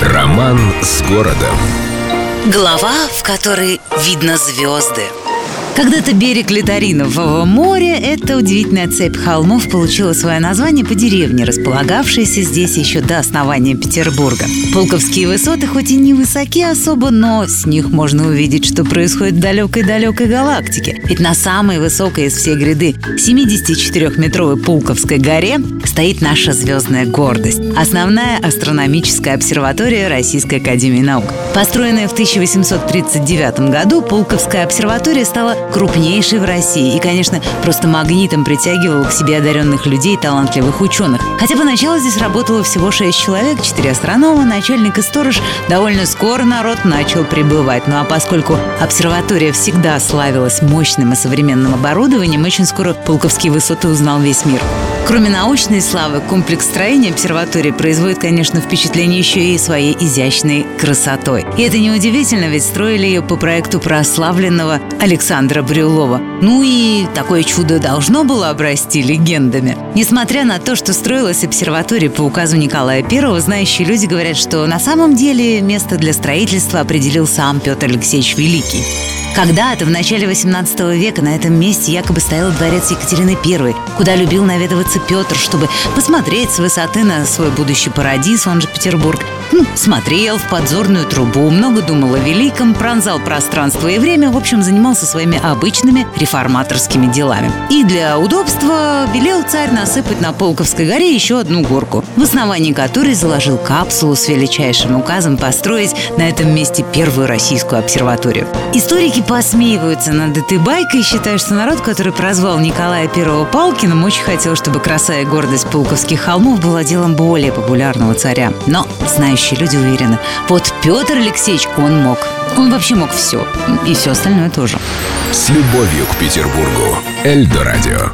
Роман с городом. Глава, в которой видно звезды. Когда-то берег Литаринового моря, эта удивительная цепь холмов получила свое название по деревне, располагавшейся здесь еще до основания Петербурга. Пулковские высоты хоть и не высоки особо, но с них можно увидеть, что происходит в далекой-далекой галактике. Ведь на самой высокой из всей гряды 74-метровой Пулковской горе стоит наша звездная гордость – основная астрономическая обсерватория Российской Академии Наук. Построенная в 1839 году, Пулковская обсерватория стала крупнейшей в России и, конечно, просто магнитом притягивала к себе одаренных людей и талантливых ученых. Хотя поначалу здесь работало всего шесть человек, четыре астронома, начальник и сторож. Довольно скоро народ начал прибывать. Ну а поскольку обсерватория всегда славилась мощным и современным оборудованием, очень скоро Пулковские высоты узнал весь мир. Кроме научной славы, комплекс строения обсерватории производит, конечно, впечатление еще и своей изящной красотой. И это неудивительно, ведь строили ее по проекту прославленного Александра Брюлова. Ну и такое чудо должно было обрасти легендами. Несмотря на то, что строилась обсерватория по указу Николая I, знающие люди говорят, что на самом деле место для строительства определил сам Петр Алексеевич Великий. Когда-то, в начале 18 века, на этом месте якобы стоял дворец Екатерины I, куда любил наведываться Петр, чтобы посмотреть с высоты на свой будущий парадиз, он же Петербург. Ну, смотрел в подзорную трубу, много думал о великом, пронзал пространство и время, в общем, занимался своими обычными реформаторскими делами. И для удобства велел царь насыпать на Полковской горе еще одну горку, в основании которой заложил капсулу с величайшим указом построить на этом месте первую российскую обсерваторию. Историки посмеиваются над этой байкой и считают, что народ, который прозвал Николая I Палкиным, очень хотел, чтобы краса и гордость Пулковских холмов была делом более популярного царя. Но знающие люди уверены, вот Петр Алексеевич, он мог. Он вообще мог все. И все остальное тоже. С любовью к Петербургу. Эльдо радио.